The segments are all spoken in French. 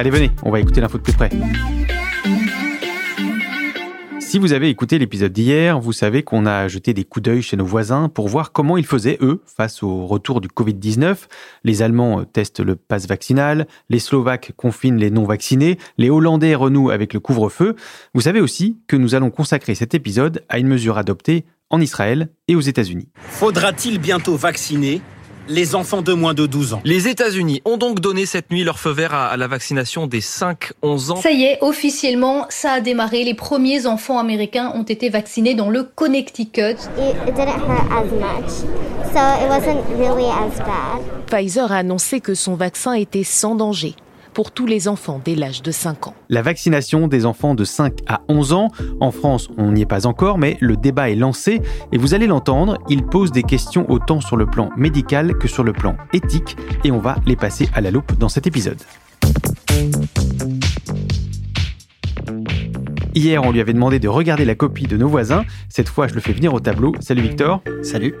Allez, venez, on va écouter l'info de plus près. Si vous avez écouté l'épisode d'hier, vous savez qu'on a jeté des coups d'œil chez nos voisins pour voir comment ils faisaient, eux, face au retour du Covid-19. Les Allemands testent le pass vaccinal, les Slovaques confinent les non-vaccinés, les Hollandais renouent avec le couvre-feu. Vous savez aussi que nous allons consacrer cet épisode à une mesure adoptée en Israël et aux États-Unis. Faudra-t-il bientôt vacciner? Les enfants de moins de 12 ans. Les États-Unis ont donc donné cette nuit leur feu vert à, la vaccination des 5-11 ans. Ça y est, officiellement, ça a démarré. Les premiers enfants américains ont été vaccinés dans le Connecticut. Pfizer a annoncé que son vaccin était sans danger pour tous les enfants dès l'âge de 5 ans. La vaccination des enfants de 5 à 11 ans, en France on n'y est pas encore, mais le débat est lancé et vous allez l'entendre, il pose des questions autant sur le plan médical que sur le plan éthique et on va les passer à la loupe dans cet épisode. Hier, on lui avait demandé de regarder la copie de nos voisins. Cette fois, je le fais venir au tableau. Salut Victor. Salut.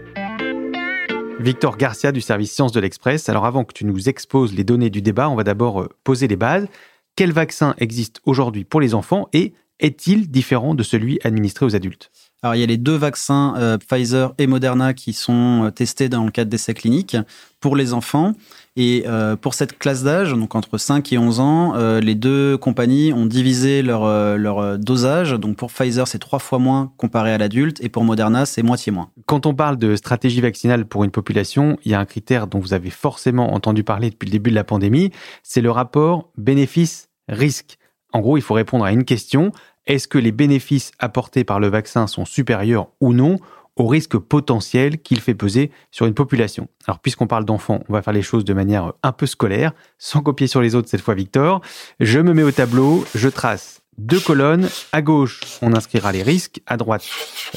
Victor Garcia du service Sciences de l'Express. Alors avant que tu nous exposes les données du débat, on va d'abord euh, poser les bases. Quel vaccin existe aujourd'hui pour les enfants et est-il différent de celui administré aux adultes? Alors, il y a les deux vaccins euh, Pfizer et Moderna qui sont euh, testés dans le cadre d'essais cliniques pour les enfants. Et euh, pour cette classe d'âge, donc entre 5 et 11 ans, les deux compagnies ont divisé leur, leur dosage. Donc pour Pfizer, c'est trois fois moins comparé à l'adulte, et pour Moderna, c'est moitié moins. Quand on parle de stratégie vaccinale pour une population, il y a un critère dont vous avez forcément entendu parler depuis le début de la pandémie, c'est le rapport bénéfice-risque. En gros, il faut répondre à une question. Est-ce que les bénéfices apportés par le vaccin sont supérieurs ou non au risque potentiel qu'il fait peser sur une population? Alors puisqu'on parle d'enfants, on va faire les choses de manière un peu scolaire, sans copier sur les autres cette fois Victor. Je me mets au tableau, je trace deux colonnes. À gauche, on inscrira les risques, à droite,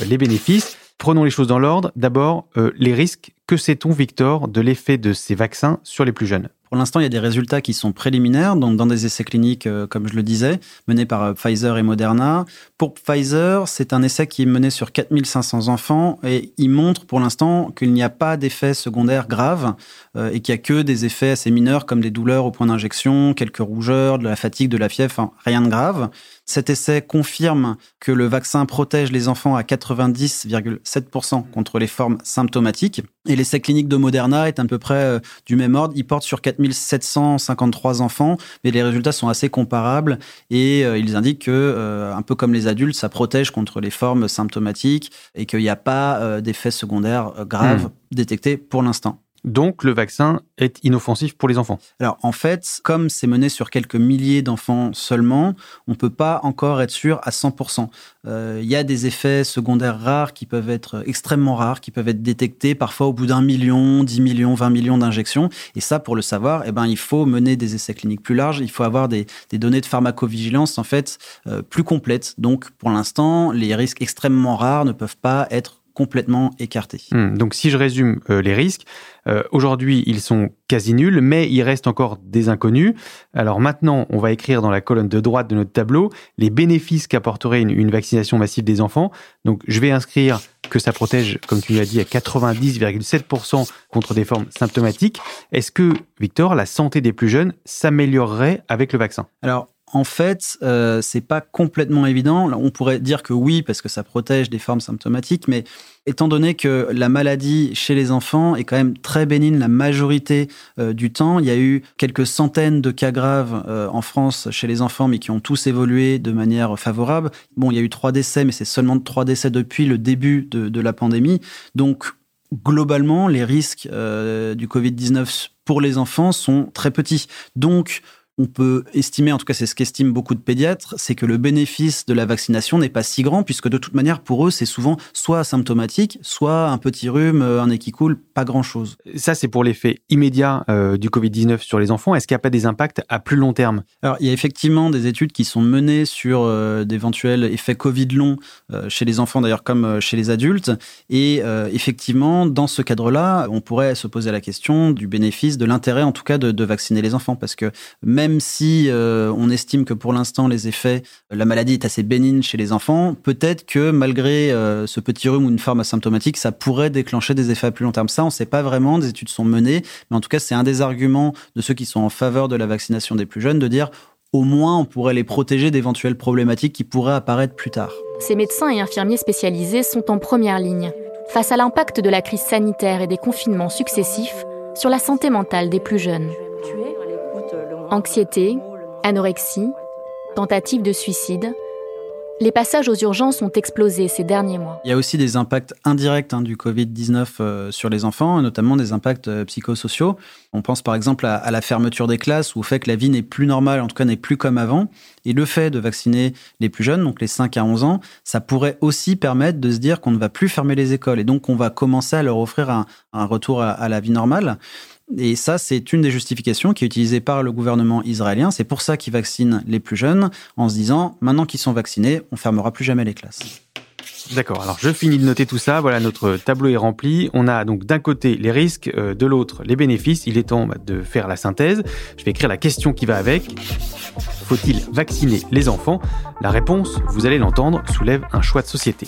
euh, les bénéfices. Prenons les choses dans l'ordre. D'abord, euh, les risques. Que sait-on, Victor, de l'effet de ces vaccins sur les plus jeunes? Pour l'instant, il y a des résultats qui sont préliminaires, donc dans des essais cliniques, euh, comme je le disais, menés par euh, Pfizer et Moderna. Pour Pfizer, c'est un essai qui est mené sur 4500 enfants et il montre pour l'instant qu'il n'y a pas d'effets secondaires graves euh, et qu'il n'y a que des effets assez mineurs comme des douleurs au point d'injection, quelques rougeurs, de la fatigue, de la fièvre, rien de grave. Cet essai confirme que le vaccin protège les enfants à 90,7% contre les formes symptomatiques. Et l'essai clinique de Moderna est à peu près du même ordre. Il porte sur 4753 enfants, mais les résultats sont assez comparables et euh, ils indiquent que, euh, un peu comme les adultes, ça protège contre les formes symptomatiques et qu'il n'y a pas d'effets secondaires graves mmh. détectés pour l'instant. Donc le vaccin est inoffensif pour les enfants. Alors en fait, comme c'est mené sur quelques milliers d'enfants seulement, on ne peut pas encore être sûr à 100%. Euh, il y a des effets secondaires rares qui peuvent être extrêmement rares, qui peuvent être détectés parfois au bout d'un million, 10 millions, 20 millions d'injections. Et ça, pour le savoir, eh ben, il faut mener des essais cliniques plus larges, il faut avoir des, données de pharmacovigilance en fait euh, plus complètes. Donc pour l'instant, les risques extrêmement rares ne peuvent pas être complètement écartés. Hmm, donc si je résume euh, les risques, euh, aujourd'hui ils sont quasi nuls, mais il reste encore des inconnus. Alors maintenant, on va écrire dans la colonne de droite de notre tableau les bénéfices qu'apporterait une, une vaccination massive des enfants. Donc je vais inscrire que ça protège, comme tu l'as dit, à 90,7% contre des formes symptomatiques. Est-ce que, Victor, la santé des plus jeunes s'améliorerait avec le vaccin? Alors, en fait, euh, c'est pas complètement évident. On pourrait dire que oui, parce que ça protège des formes symptomatiques, mais étant donné que la maladie chez les enfants est quand même très bénigne la majorité euh, du temps, il y a eu quelques centaines de cas graves euh, en France chez les enfants, mais qui ont tous évolué de manière favorable. Bon, il y a eu trois décès, mais c'est seulement trois décès depuis le début de, de la pandémie. Donc, globalement, les risques euh, du Covid-19 pour les enfants sont très petits. Donc, on peut estimer, en tout cas c'est ce qu'estiment beaucoup de pédiatres, c'est que le bénéfice de la vaccination n'est pas si grand, puisque de toute manière, pour eux, c'est souvent soit asymptomatique, soit un petit rhume, un nez qui coule, pas grand-chose. Ça, c'est pour l'effet immédiat euh, du Covid-19 sur les enfants. Est-ce qu'il n'y a pas des impacts à plus long terme? Alors, il y a effectivement des études qui sont menées sur euh, d'éventuels effets Covid longs euh, chez les enfants, d'ailleurs comme euh, chez les adultes. Et euh, effectivement, dans ce cadre-là, on pourrait se poser la question du bénéfice, de l'intérêt en tout cas de, de vacciner les enfants, parce que même même si euh, on estime que pour l'instant les effets, la maladie est assez bénigne chez les enfants, peut-être que malgré euh, ce petit rhume ou une forme asymptomatique, ça pourrait déclencher des effets à plus long terme. Ça, on ne sait pas vraiment, des études sont menées, mais en tout cas, c'est un des arguments de ceux qui sont en faveur de la vaccination des plus jeunes de dire au moins on pourrait les protéger d'éventuelles problématiques qui pourraient apparaître plus tard. Ces médecins et infirmiers spécialisés sont en première ligne face à l'impact de la crise sanitaire et des confinements successifs sur la santé mentale des plus jeunes. Anxiété, anorexie, tentative de suicide. Les passages aux urgences ont explosé ces derniers mois. Il y a aussi des impacts indirects hein, du Covid-19 euh, sur les enfants, notamment des impacts euh, psychosociaux. On pense par exemple à, la fermeture des classes ou au fait que la vie n'est plus normale, en tout cas n'est plus comme avant. Et le fait de vacciner les plus jeunes, donc les 5 à 11 ans, ça pourrait aussi permettre de se dire qu'on ne va plus fermer les écoles et donc on va commencer à leur offrir un, retour à la vie normale. Et ça, c'est une des justifications qui est utilisée par le gouvernement israélien. C'est pour ça qu'ils vaccinent les plus jeunes, en se disant, maintenant qu'ils sont vaccinés, on fermera plus jamais les classes. D'accord, alors je finis de noter tout ça, voilà, notre tableau est rempli. On a donc d'un côté les risques, euh, de l'autre les bénéfices. Il est temps bah, de faire la synthèse. Je vais écrire la question qui va avec. Faut-il vacciner les enfants? La réponse, vous allez l'entendre, soulève un choix de société.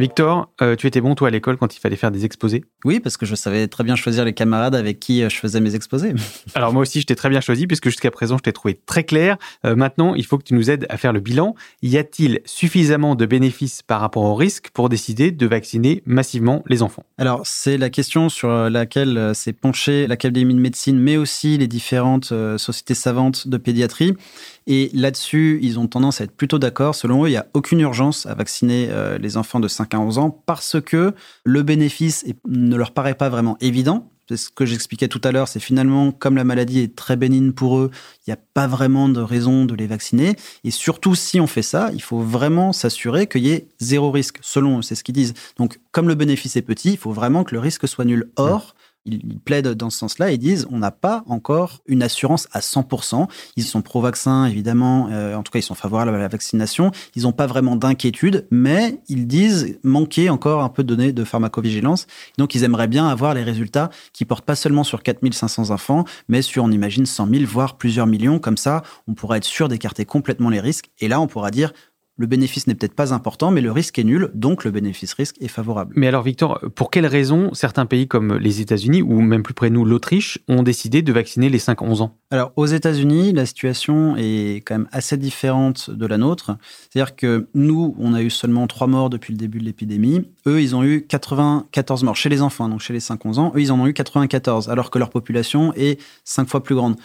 Victor, euh, tu étais bon toi à l'école quand il fallait faire des exposés Oui, parce que je savais très bien choisir les camarades avec qui euh, je faisais mes exposés. Alors moi aussi, je t'ai très bien choisi puisque jusqu'à présent, je t'ai trouvé très clair. Euh, maintenant, il faut que tu nous aides à faire le bilan. Y a-t-il suffisamment de bénéfices par rapport au risque pour décider de vacciner massivement les enfants? Alors, c'est la question sur laquelle s'est penchée l'Académie de médecine, mais aussi les différentes sociétés savantes de pédiatrie. Et là-dessus, ils ont tendance à être plutôt d'accord. Selon eux, il n'y a aucune urgence à vacciner euh, les enfants de 5 à 11 ans parce que le bénéfice ne leur paraît pas vraiment évident. C'est ce que j'expliquais tout à l'heure, c'est finalement, comme la maladie est très bénigne pour eux, il n'y a pas vraiment de raison de les vacciner. Et surtout, si on fait ça, il faut vraiment s'assurer qu'il y ait zéro risque, selon eux, c'est ce qu'ils disent. Donc, comme le bénéfice est petit, il faut vraiment que le risque soit nul. Or, ils plaident dans ce sens-là et disent on n'a pas encore une assurance à 100%. Ils sont pro-vaccin, évidemment, euh, en tout cas ils sont favorables à la vaccination. Ils n'ont pas vraiment d'inquiétude, mais ils disent manquer encore un peu de données de pharmacovigilance. Donc ils aimeraient bien avoir les résultats qui portent pas seulement sur 4500 enfants, mais sur, on imagine, 100 000, voire plusieurs millions. Comme ça, on pourra être sûr d'écarter complètement les risques. Et là, on pourra dire le bénéfice n'est peut-être pas important, mais le risque est nul, donc le bénéfice-risque est favorable. Mais alors Victor, pour quelles raisons certains pays comme les États-Unis, ou même plus près de nous l'Autriche, ont décidé de vacciner les 5-11 ans? Alors aux États-Unis, la situation est quand même assez différente de la nôtre. C'est-à-dire que nous, on a eu seulement 3 morts depuis le début de l'épidémie. Eux, ils ont eu 94 morts chez les enfants, donc chez les 5-11 ans. Eux, ils en ont eu 94, alors que leur population est 5 fois plus grande.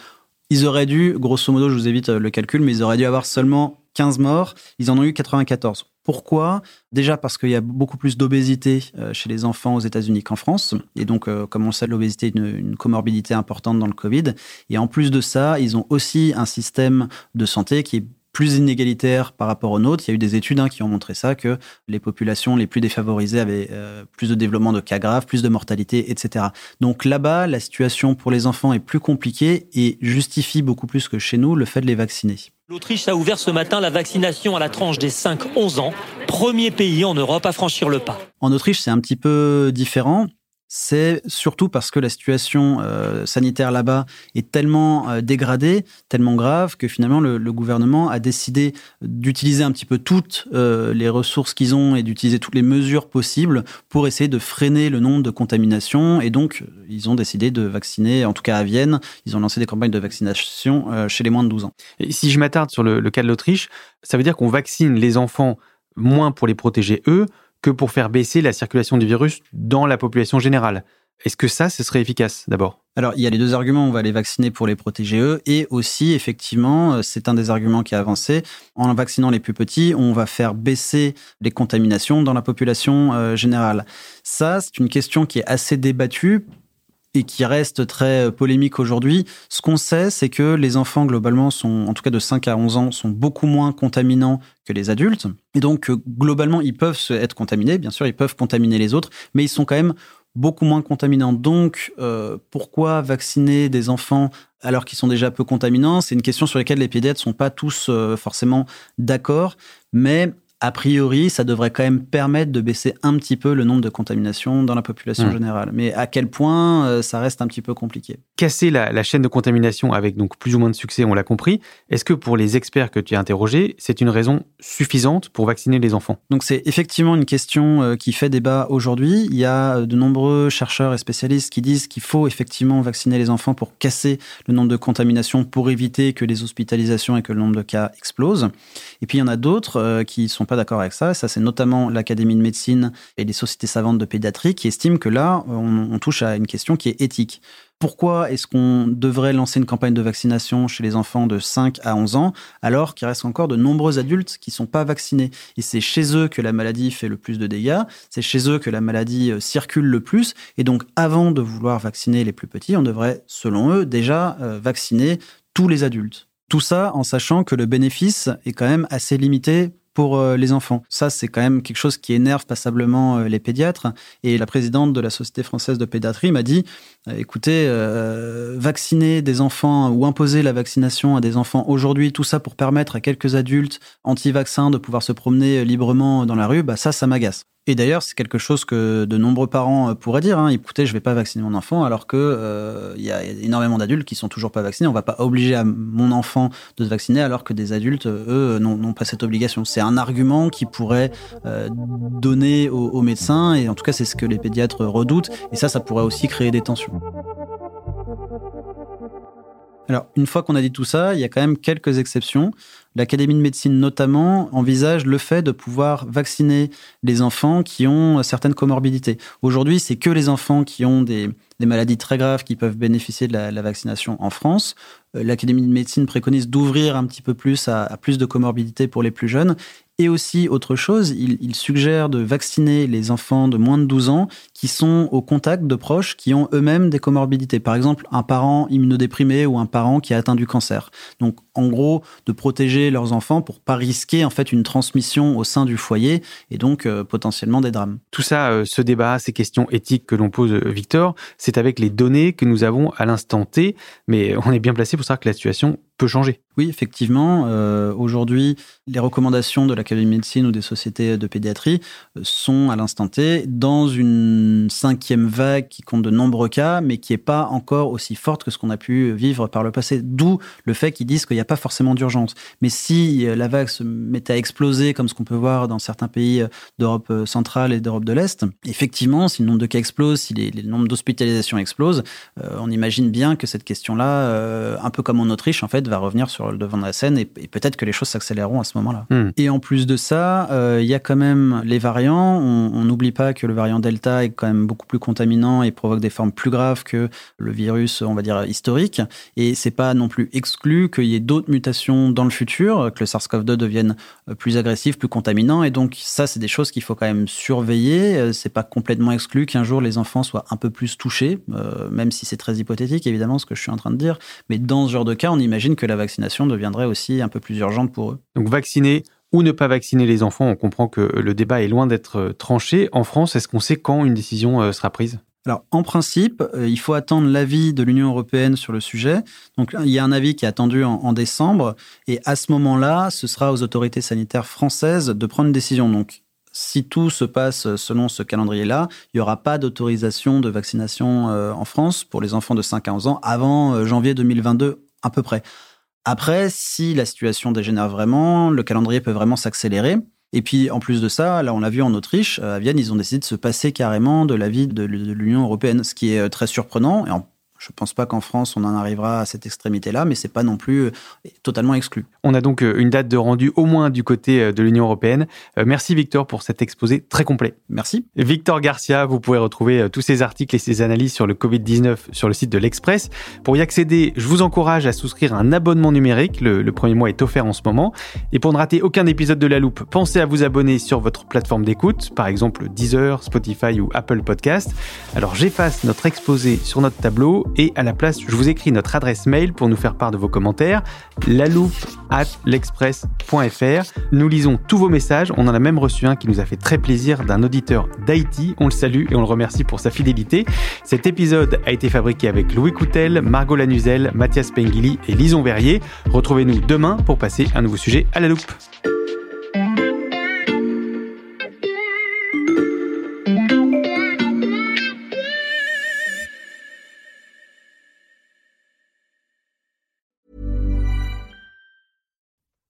Ils auraient dû, grosso modo, je vous évite le calcul, mais ils auraient dû avoir seulement 15 morts, ils en ont eu 94. Pourquoi? Déjà parce qu'il y a beaucoup plus d'obésité euh, chez les enfants aux États-Unis qu'en France. Et donc, euh, comme on le sait, l'obésité est une, comorbidité importante dans le Covid. Et en plus de ça, ils ont aussi un système de santé qui est plus inégalitaire par rapport aux nôtres. Il y a eu des études hein, qui ont montré ça, que les populations les plus défavorisées avaient euh, plus de développement de cas graves, plus de mortalité, etc. Donc là-bas, la situation pour les enfants est plus compliquée et justifie beaucoup plus que chez nous le fait de les vacciner. L'Autriche a ouvert ce matin la vaccination à la tranche des 5-11 ans, premier pays en Europe à franchir le pas. En Autriche, c'est un petit peu différent c'est surtout parce que la situation euh, sanitaire là-bas est tellement euh, dégradée, tellement grave, que finalement le, gouvernement a décidé d'utiliser un petit peu toutes euh, les ressources qu'ils ont et d'utiliser toutes les mesures possibles pour essayer de freiner le nombre de contaminations. Et donc, ils ont décidé de vacciner, en tout cas à Vienne, ils ont lancé des campagnes de vaccination chez les moins de 12 ans. Et si je m'attarde sur le cas de l'Autriche, ça veut dire qu'on vaccine les enfants moins pour les protéger eux, pour faire baisser la circulation du virus dans la population générale. Est-ce que ça, ce serait efficace d'abord? Alors, il y a les deux arguments. On va les vacciner pour les protéger eux. Et aussi, effectivement, euh, c'est un des arguments qui a avancé. En vaccinant les plus petits, on va faire baisser les contaminations dans la population euh, générale. Ça, c'est une question qui est assez débattue et qui reste très euh, polémique aujourd'hui. Ce qu'on sait, c'est que les enfants, globalement, sont, en tout cas de 5 à 11 ans, sont beaucoup moins contaminants que les adultes. Et donc, euh, globalement, ils peuvent être contaminés. Bien sûr, ils peuvent contaminer les autres, mais ils sont quand même beaucoup moins contaminants. Donc, euh, pourquoi vacciner des enfants alors qu'ils sont déjà peu contaminants? C'est une question sur laquelle les pédiatres sont pas tous forcément d'accord, mais a priori, ça devrait quand même permettre de baisser un petit peu le nombre de contaminations dans la population mmh. générale. Mais à quel point, euh, ça reste un petit peu compliqué. Casser la, chaîne de contamination avec donc plus ou moins de succès, on l'a compris. Est-ce que pour les experts que tu as interrogés, c'est une raison suffisante pour vacciner les enfants? Donc c'est effectivement une question euh, qui fait débat aujourd'hui. Il y a euh, de nombreux chercheurs et spécialistes qui disent qu'il faut effectivement vacciner les enfants pour casser le nombre de contaminations, pour éviter que les hospitalisations et que le nombre de cas explosent. Et puis il y en a d'autres qui sont pas d'accord avec ça. Ça, c'est notamment l'Académie de médecine et les sociétés savantes de pédiatrie qui estiment que là, on, touche à une question qui est éthique. Pourquoi est-ce qu'on devrait lancer une campagne de vaccination chez les enfants de 5 à 11 ans alors qu'il reste encore de nombreux adultes qui ne sont pas vaccinés? Et c'est chez eux que la maladie fait le plus de dégâts, c'est chez eux que la maladie euh, circule le plus. Et donc, avant de vouloir vacciner les plus petits, on devrait, selon eux, déjà euh, vacciner tous les adultes. Tout ça en sachant que le bénéfice est quand même assez limité pour euh, les enfants. Ça, c'est quand même quelque chose qui énerve passablement euh, les pédiatres. Et la présidente de la Société française de pédiatrie m'a dit, euh, écoutez, vacciner des enfants ou imposer la vaccination à des enfants aujourd'hui, tout ça pour permettre à quelques adultes anti-vaccins de pouvoir se promener librement dans la rue, bah ça, ça m'agace. Et d'ailleurs, c'est quelque chose que de nombreux parents euh, pourraient dire. Hein. Écoutez, je vais pas vacciner mon enfant, alors que euh, il y a énormément d'adultes qui sont toujours pas vaccinés. On va pas obliger à mon enfant de se vacciner, alors que des adultes, eux, n'ont pas cette obligation. C'est un argument qui pourrait euh, donner aux médecins, et en tout cas, c'est ce que les pédiatres redoutent. Et ça, ça pourrait aussi créer des tensions. Alors, une fois qu'on a dit tout ça, il y a quand même quelques exceptions. L'Académie de médecine notamment envisage le fait de pouvoir vacciner les enfants qui ont certaines comorbidités. Aujourd'hui, c'est que les enfants qui ont des, maladies très graves qui peuvent bénéficier de la, vaccination en France. Euh, L'Académie de médecine préconise d'ouvrir un petit peu plus à, à, plus de comorbidités pour les plus jeunes. Et aussi, autre chose, il, suggère de vacciner les enfants de moins de 12 ans qui sont au contact de proches qui ont eux-mêmes des comorbidités. Par exemple, un parent immunodéprimé ou un parent qui a atteint du cancer. Donc, en gros, de protéger leurs enfants pour pas risquer en fait une transmission au sein du foyer et donc euh, potentiellement des drames. Tout ça, euh, ce débat, ces questions éthiques que l'on pose, euh, Victor, c'est avec les données que nous avons à l'instant T, mais on est bien placé pour savoir que la situation peut changer. Oui, effectivement. Euh, aujourd'hui, les recommandations de l'Académie de médecine ou des sociétés de pédiatrie euh, sont à l'instant T dans une cinquième vague qui compte de nombreux cas, mais qui n'est pas encore aussi forte que ce qu'on a pu vivre par le passé. D'où le fait qu'ils disent qu'il n'y a pas forcément d'urgence. Mais si euh, la vague se mettait à exploser, comme ce qu'on peut voir dans certains pays d'Europe centrale et d'Europe de l'Est, effectivement, si le nombre de cas explose, si les, nombres d'hospitalisations explosent, on imagine bien que cette question-là, un peu comme en Autriche, en fait, va revenir sur le devant de la scène et, peut-être que les choses s'accéléreront à ce moment-là. Hmm. Et en plus de ça, euh, il y a quand même les variants. On n'oublie pas que le variant Delta est quand même beaucoup plus contaminant et provoque des formes plus graves que le virus, on va dire, historique. Et c'est pas non plus exclu qu'il y ait d'autres mutations dans le futur, que le SARS-CoV-2 devienne euh, plus agressif, plus contaminant. Et donc, ça, c'est des choses qu'il faut quand même surveiller. Euh, c'est pas complètement exclu qu'un jour les enfants soient un peu plus touchés, même si c'est très hypothétique, évidemment, ce que je suis en train de dire. Mais dans ce genre de cas, on imagine que la vaccination deviendrait aussi un peu plus urgente pour eux. Donc vacciner ou ne pas vacciner les enfants, on comprend que le débat est loin d'être euh, tranché. En France, est-ce qu'on sait quand une décision euh, sera prise? Alors, en principe, euh, il faut attendre l'avis de l'Union européenne sur le sujet. Donc, il y a un avis qui est attendu en, décembre. Et à ce moment-là, ce sera aux autorités sanitaires françaises de prendre une décision. Donc, si tout se passe selon ce calendrier-là, il n'y aura pas d'autorisation de vaccination en France pour les enfants de 5 à 11 ans avant janvier 2022 à peu près. Après, si la situation dégénère vraiment, le calendrier peut vraiment s'accélérer. Et puis, en plus de ça, là, on l'a vu en Autriche, à Vienne, ils ont décidé de se passer carrément de l'avis de l'Union européenne, ce qui est euh, très surprenant. Et en je ne pense pas qu'en France, on en arrivera à cette extrémité-là, mais ce n'est pas non plus euh, totalement exclu. On a donc euh, une date de rendu au moins du côté euh, de l'Union européenne. Merci Victor pour cet exposé très complet. Merci. Victor Garcia, vous pouvez retrouver tous ces articles et ces analyses sur le Covid-19 sur le site de l'Express. Pour y accéder, je vous encourage à souscrire un abonnement numérique. Le, le, premier mois est offert en ce moment. Et pour ne rater aucun épisode de La Loupe, pensez à vous abonner sur votre plateforme d'écoute, par exemple Deezer, Spotify ou Apple Podcast. Alors j'efface notre exposé sur notre tableau et à la place, je vous écris notre adresse mail pour nous faire part de vos commentaires, loupe at l'express.fr. Nous lisons tous vos messages. On en a même reçu un qui nous a fait très plaisir d'un auditeur d'Haïti. On le salue et on le remercie pour sa fidélité. Cet épisode a été fabriqué avec Louis Coutel, Margot Lanuzel, Mathias Pengili et Lison Verrier. Retrouvez-nous demain pour passer un nouveau sujet à la loupe.